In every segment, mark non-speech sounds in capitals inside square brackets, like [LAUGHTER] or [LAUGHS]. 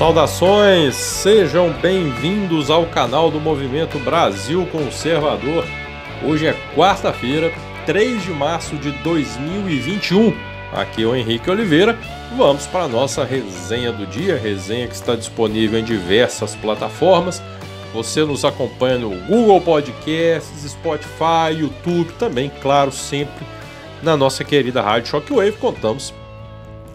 Saudações, sejam bem-vindos ao canal do Movimento Brasil Conservador. Hoje é quarta-feira, 3 de março de 2021. Aqui é o Henrique Oliveira. Vamos para a nossa resenha do dia, resenha que está disponível em diversas plataformas. Você nos acompanha no Google Podcasts, Spotify, YouTube, também, claro, sempre na nossa querida Rádio Shockwave. Contamos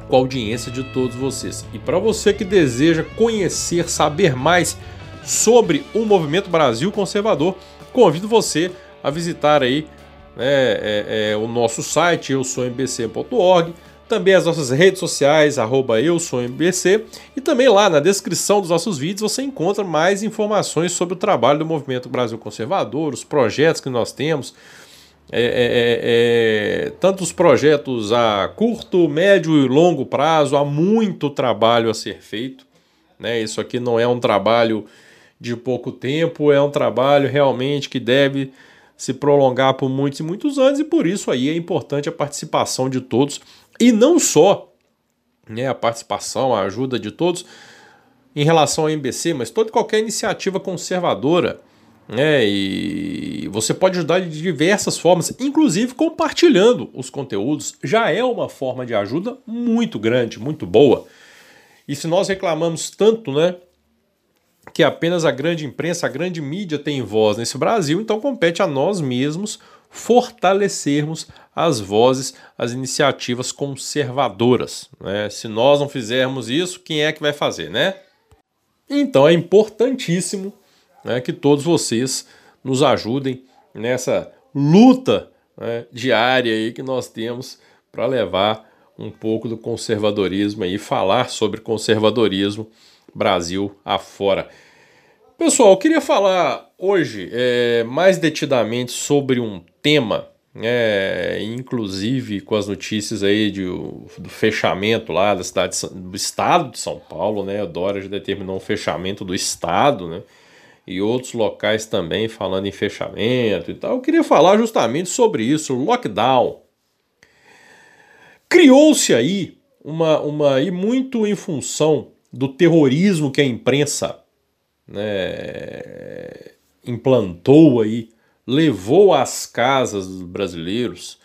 com a audiência de todos vocês. E para você que deseja conhecer, saber mais sobre o Movimento Brasil Conservador, convido você a visitar aí né, é, é, o nosso site eu sou mbc.org, também as nossas redes sociais, arroba eu sou mbc, e também lá na descrição dos nossos vídeos você encontra mais informações sobre o trabalho do Movimento Brasil Conservador, os projetos que nós temos, é, é, é, é, tantos projetos a curto, médio e longo prazo, há muito trabalho a ser feito. Né? Isso aqui não é um trabalho de pouco tempo, é um trabalho realmente que deve se prolongar por muitos e muitos anos, e por isso aí é importante a participação de todos, e não só né, a participação, a ajuda de todos em relação ao MBC, mas toda qualquer iniciativa conservadora né? E você pode ajudar de diversas formas, inclusive compartilhando os conteúdos. Já é uma forma de ajuda muito grande, muito boa. E se nós reclamamos tanto, né, que apenas a grande imprensa, a grande mídia tem voz nesse Brasil, então compete a nós mesmos fortalecermos as vozes, as iniciativas conservadoras. Né? Se nós não fizermos isso, quem é que vai fazer, né? Então é importantíssimo né, que todos vocês nos ajudem nessa luta né, diária aí que nós temos para levar um pouco do conservadorismo e falar sobre conservadorismo Brasil afora. Pessoal, eu queria falar hoje é, mais detidamente sobre um tema, é, inclusive com as notícias aí de, do fechamento lá da cidade do estado de São Paulo, né? A Dória já determinou um fechamento do estado, né? E outros locais também falando em fechamento e tal. Eu queria falar justamente sobre isso, lockdown. Criou-se aí uma, uma e muito em função do terrorismo que a imprensa né, implantou aí, levou às casas dos brasileiros,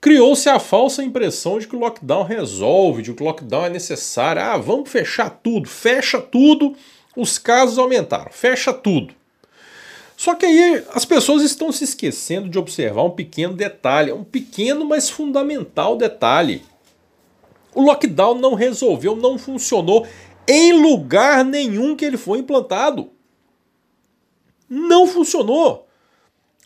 criou-se a falsa impressão de que o lockdown resolve, de que o lockdown é necessário. Ah, vamos fechar tudo, fecha tudo os casos aumentaram, fecha tudo. Só que aí as pessoas estão se esquecendo de observar um pequeno detalhe, um pequeno, mas fundamental detalhe. O lockdown não resolveu, não funcionou em lugar nenhum que ele foi implantado. Não funcionou.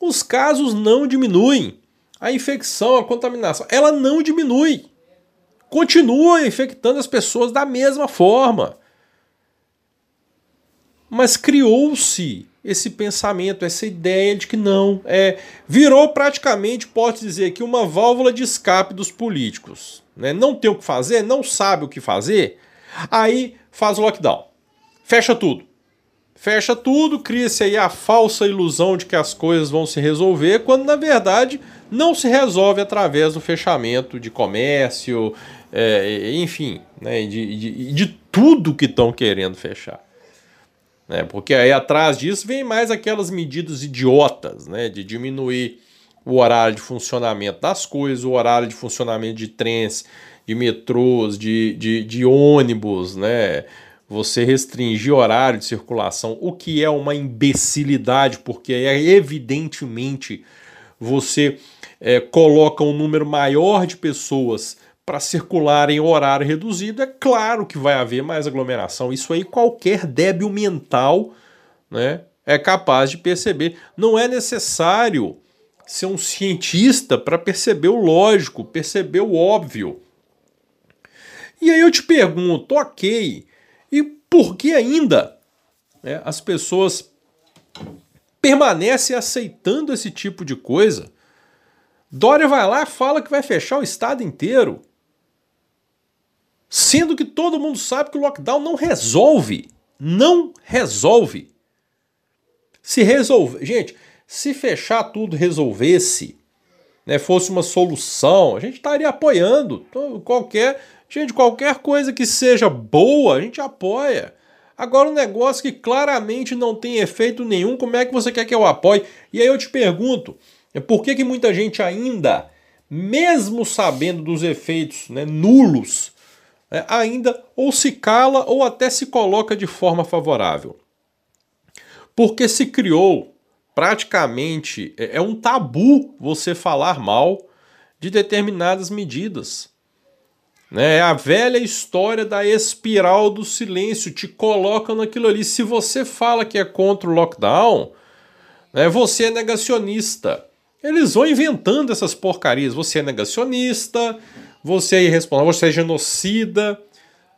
Os casos não diminuem. A infecção, a contaminação, ela não diminui. Continua infectando as pessoas da mesma forma. Mas criou-se esse pensamento, essa ideia de que não, é virou praticamente, pode dizer que uma válvula de escape dos políticos, né? Não tem o que fazer, não sabe o que fazer, aí faz o lockdown. Fecha tudo. Fecha tudo, cria-se aí a falsa ilusão de que as coisas vão se resolver, quando na verdade não se resolve através do fechamento de comércio, é, enfim, né, de, de, de tudo que estão querendo fechar. Né? Porque aí atrás disso vem mais aquelas medidas idiotas né? de diminuir o horário de funcionamento das coisas, o horário de funcionamento de trens, de metrôs, de, de, de ônibus, né? Você restringir horário de circulação, o que é uma imbecilidade, porque é evidentemente você é, coloca um número maior de pessoas para circular em horário reduzido, é claro que vai haver mais aglomeração. Isso aí qualquer débil mental né, é capaz de perceber. Não é necessário ser um cientista para perceber o lógico, perceber o óbvio. E aí eu te pergunto, ok, e por que ainda né, as pessoas permanecem aceitando esse tipo de coisa? Dória vai lá fala que vai fechar o estado inteiro. Sendo que todo mundo sabe que o lockdown não resolve. Não resolve. Se resolver. Gente, se fechar tudo resolvesse, né, fosse uma solução, a gente estaria apoiando. Então, qualquer. Gente, qualquer coisa que seja boa, a gente apoia. Agora, um negócio que claramente não tem efeito nenhum, como é que você quer que eu apoie? E aí eu te pergunto, por que, que muita gente ainda, mesmo sabendo dos efeitos né, nulos, ainda ou se cala ou até se coloca de forma favorável? Porque se criou praticamente, é, é um tabu você falar mal de determinadas medidas. Né? É a velha história da espiral do silêncio, te coloca naquilo ali. Se você fala que é contra o lockdown, né, você é negacionista. Eles vão inventando essas porcarias. Você é negacionista, você é irresponsável, você é genocida,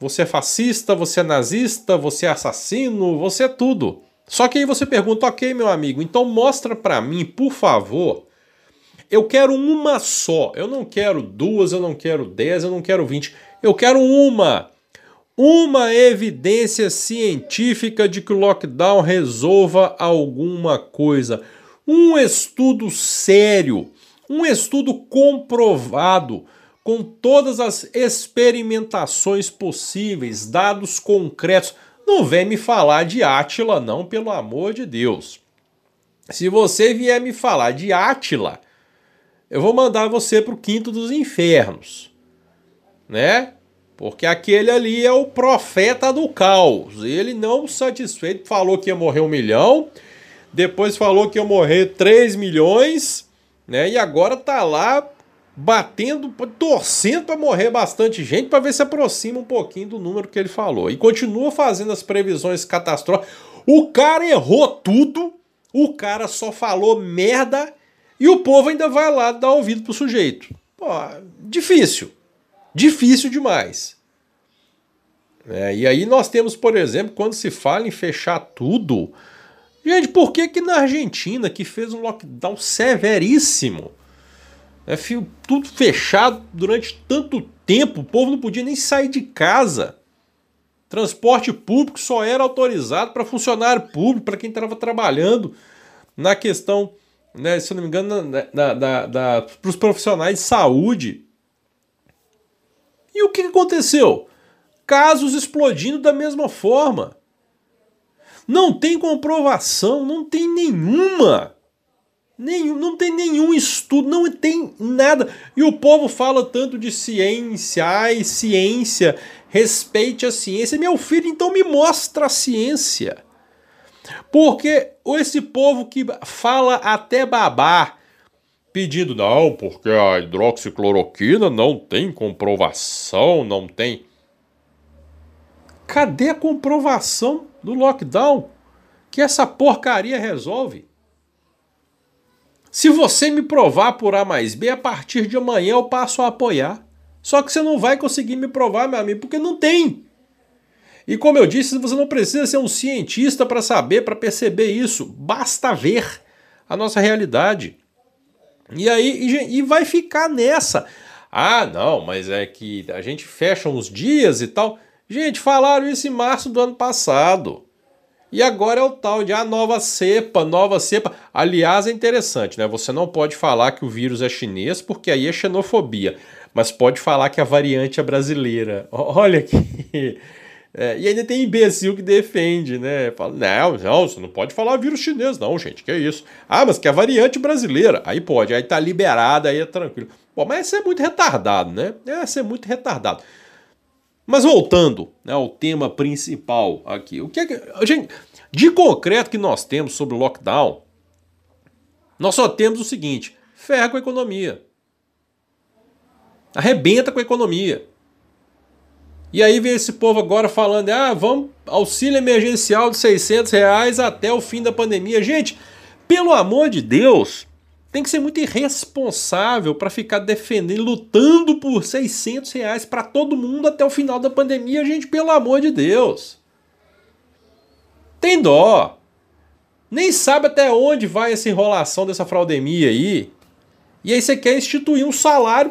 você é fascista, você é nazista, você é assassino, você é tudo. Só que aí você pergunta, ok, meu amigo, então mostra para mim, por favor, eu quero uma só. Eu não quero duas, eu não quero dez, eu não quero vinte. Eu quero uma. Uma evidência científica de que o lockdown resolva alguma coisa. Um estudo sério, um estudo comprovado, com todas as experimentações possíveis, dados concretos. Não vem me falar de Átila, não, pelo amor de Deus. Se você vier me falar de Átila, eu vou mandar você para o quinto dos infernos, né? Porque aquele ali é o profeta do caos. Ele não satisfeito falou que ia morrer um milhão, depois falou que ia morrer 3 milhões, né? E agora tá lá batendo, torcendo para morrer bastante gente para ver se aproxima um pouquinho do número que ele falou. E continua fazendo as previsões catastróficas. O cara errou tudo, o cara só falou merda e o povo ainda vai lá dar ouvido pro sujeito. Pô, difícil. Difícil demais. É, e aí nós temos, por exemplo, quando se fala em fechar tudo. Gente, por que que na Argentina, que fez um lockdown severíssimo, é, tudo fechado durante tanto tempo, o povo não podia nem sair de casa. Transporte público só era autorizado para funcionário público, para quem estava trabalhando na questão né, se eu não me engano, para os profissionais de saúde. E o que aconteceu? Casos explodindo da mesma forma. Não tem comprovação, não tem nenhuma. Nenhum, não tem nenhum estudo, não tem nada. E o povo fala tanto de ciência, ai, ciência, respeite a ciência. Meu filho, então me mostra a ciência. Porque esse povo que fala até babar, pedindo, não, porque a hidroxicloroquina não tem comprovação, não tem. Cadê a comprovação do lockdown que essa porcaria resolve? Se você me provar por A mais B, a partir de amanhã eu passo a apoiar. Só que você não vai conseguir me provar, meu amigo, porque não tem. E como eu disse, você não precisa ser um cientista para saber, para perceber isso. Basta ver a nossa realidade. E aí e, vai ficar nessa. Ah, não, mas é que a gente fecha uns dias e tal. Gente, falaram isso em março do ano passado. E agora é o tal de a ah, nova cepa, nova cepa. Aliás, é interessante, né? Você não pode falar que o vírus é chinês, porque aí é xenofobia. Mas pode falar que a variante é brasileira. Olha aqui. [LAUGHS] É, e ainda tem imbecil que defende, né? Fala, não, não, você não pode falar vírus chinês, não, gente, que é isso. Ah, mas que é a variante brasileira. Aí pode, aí tá liberada, aí é tranquilo. Bom, mas é muito retardado, né? É ser muito retardado. Mas voltando né, ao tema principal aqui, o que é que. Gente, de concreto que nós temos sobre o lockdown, nós só temos o seguinte: ferra com a economia. Arrebenta com a economia. E aí vem esse povo agora falando, ah, vamos auxílio emergencial de 600 reais até o fim da pandemia. Gente, pelo amor de Deus, tem que ser muito irresponsável para ficar defendendo, lutando por 600 reais para todo mundo até o final da pandemia. Gente, pelo amor de Deus. Tem dó. Nem sabe até onde vai essa enrolação dessa fraudemia aí. E aí você quer instituir um salário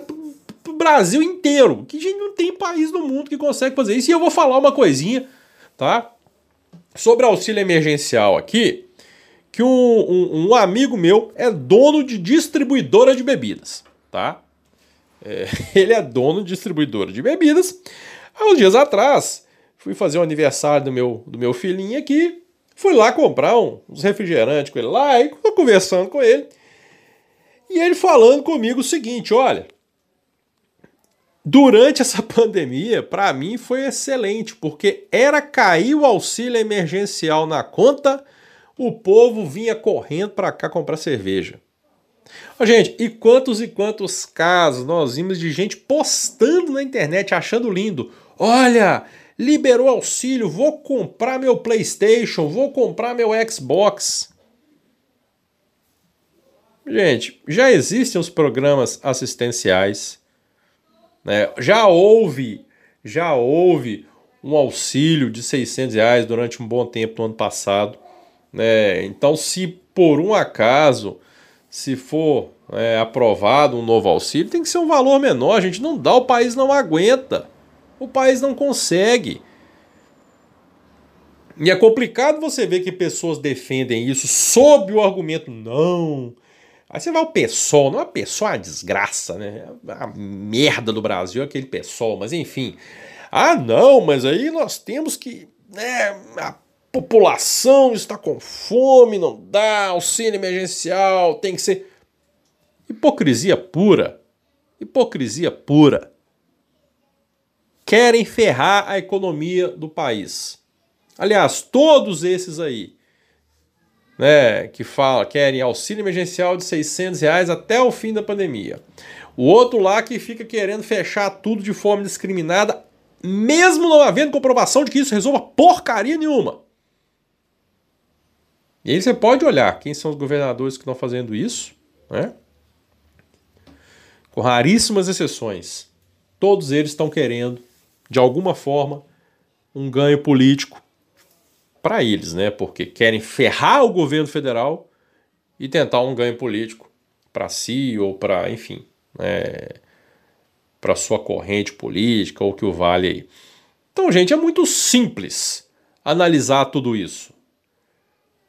pro Brasil inteiro. Que gente não tem país no mundo que consegue fazer isso. E eu vou falar uma coisinha, tá? Sobre auxílio emergencial aqui, que um, um, um amigo meu é dono de distribuidora de bebidas, tá? É, [LAUGHS] ele é dono de distribuidora de bebidas. Há uns dias atrás, fui fazer o aniversário do meu, do meu filhinho aqui. Fui lá comprar um, uns refrigerantes com ele lá e conversando com ele. E ele falando comigo o seguinte: olha, durante essa [LAUGHS] pandemia, para mim foi excelente, porque era cair o auxílio emergencial na conta, o povo vinha correndo para cá comprar cerveja. Oh, gente, e quantos e quantos casos nós vimos de gente postando na internet achando lindo? Olha, liberou auxílio, vou comprar meu PlayStation, vou comprar meu Xbox. Gente, já existem os programas assistenciais, né? já houve, já houve um auxílio de 600 reais durante um bom tempo no ano passado. Né? Então, se por um acaso, se for é, aprovado um novo auxílio, tem que ser um valor menor. A gente não dá, o país não aguenta. O país não consegue. E é complicado você ver que pessoas defendem isso sob o argumento, não, Aí você vai ao PSOL, não é PSOL, é uma desgraça, né? A merda do Brasil é aquele PSOL, mas enfim. Ah, não, mas aí nós temos que. Né, população está com fome, não dá, auxílio emergencial, tem que ser. Hipocrisia pura. Hipocrisia pura. Querem ferrar a economia do país. Aliás, todos esses aí né, que fala, querem auxílio emergencial de 600 reais até o fim da pandemia. O outro lá que fica querendo fechar tudo de forma discriminada, mesmo não havendo comprovação de que isso resolva porcaria nenhuma. E aí você pode olhar quem são os governadores que estão fazendo isso, né? Com raríssimas exceções, todos eles estão querendo, de alguma forma, um ganho político para eles, né? Porque querem ferrar o governo federal e tentar um ganho político para si ou para, enfim, né? para sua corrente política ou que o vale aí. Então, gente, é muito simples analisar tudo isso.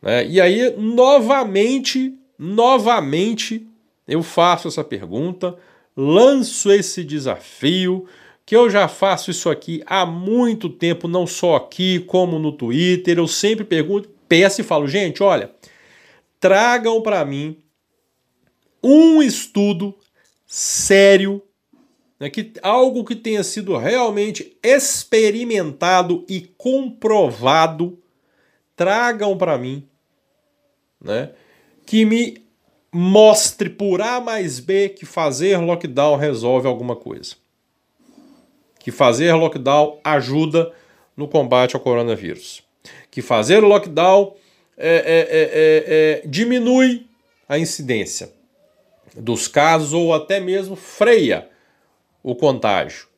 Né? E aí, novamente, novamente, eu faço essa pergunta, lanço esse desafio que eu já faço isso aqui há muito tempo, não só aqui, como no Twitter. Eu sempre pergunto, peço e falo, gente, olha, tragam para mim um estudo sério, né, que, algo que tenha sido realmente experimentado e comprovado, tragam para mim, né, que me mostre por A mais B que fazer lockdown resolve alguma coisa que fazer lockdown ajuda no combate ao coronavírus. Que fazer lockdown é, é, é, é, diminui a incidência dos casos ou até mesmo freia o contágio.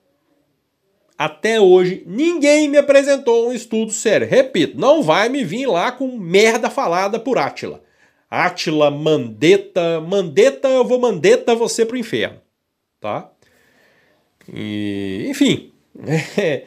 Até hoje, ninguém me apresentou um estudo sério. Repito, não vai me vir lá com merda falada por Átila. Átila, Mandeta, Mandeta, eu vou Mandeta você pro inferno, tá? E, enfim, [LAUGHS] é,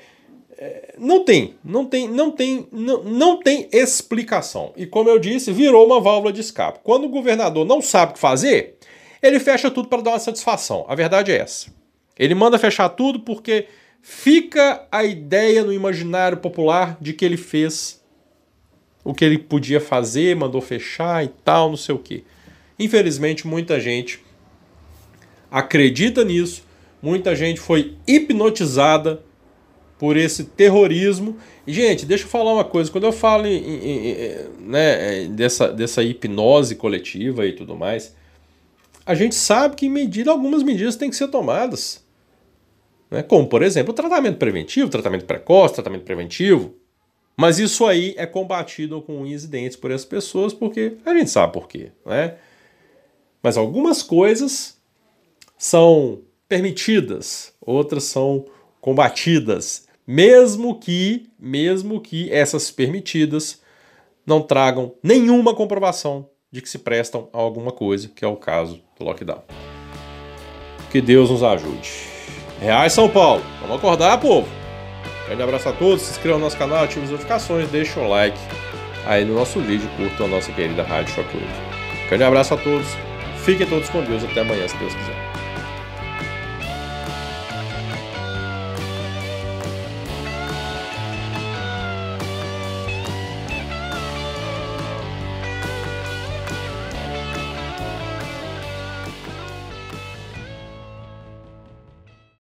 é, não tem, não tem, não tem, não, não tem explicação. E como eu disse, virou uma válvula de escape. Quando o governador não sabe o que fazer, ele fecha tudo para dar uma satisfação. A verdade é essa. Ele manda fechar tudo porque fica a ideia no imaginário popular de que ele fez o que ele podia fazer, mandou fechar e tal, não sei o que. Infelizmente, muita gente acredita nisso Muita gente foi hipnotizada por esse terrorismo. E, gente, deixa eu falar uma coisa. Quando eu falo em, em, em, né, dessa, dessa hipnose coletiva e tudo mais, a gente sabe que medida, algumas medidas têm que ser tomadas. Né? Como, por exemplo, tratamento preventivo, tratamento precoce, tratamento preventivo. Mas isso aí é combatido com unhas e dentes por essas pessoas, porque a gente sabe por quê. Né? Mas algumas coisas são permitidas, outras são combatidas, mesmo que, mesmo que essas permitidas não tragam nenhuma comprovação de que se prestam a alguma coisa, que é o caso do lockdown. Que Deus nos ajude. Reais São Paulo, vamos acordar, povo. Grande abraço a todos, se inscrevam no nosso canal, ativem as notificações, deixem um like aí no nosso vídeo, curtam a nossa querida Rádio Shockwave. Grande abraço a todos, fiquem todos com Deus, até amanhã, se Deus quiser.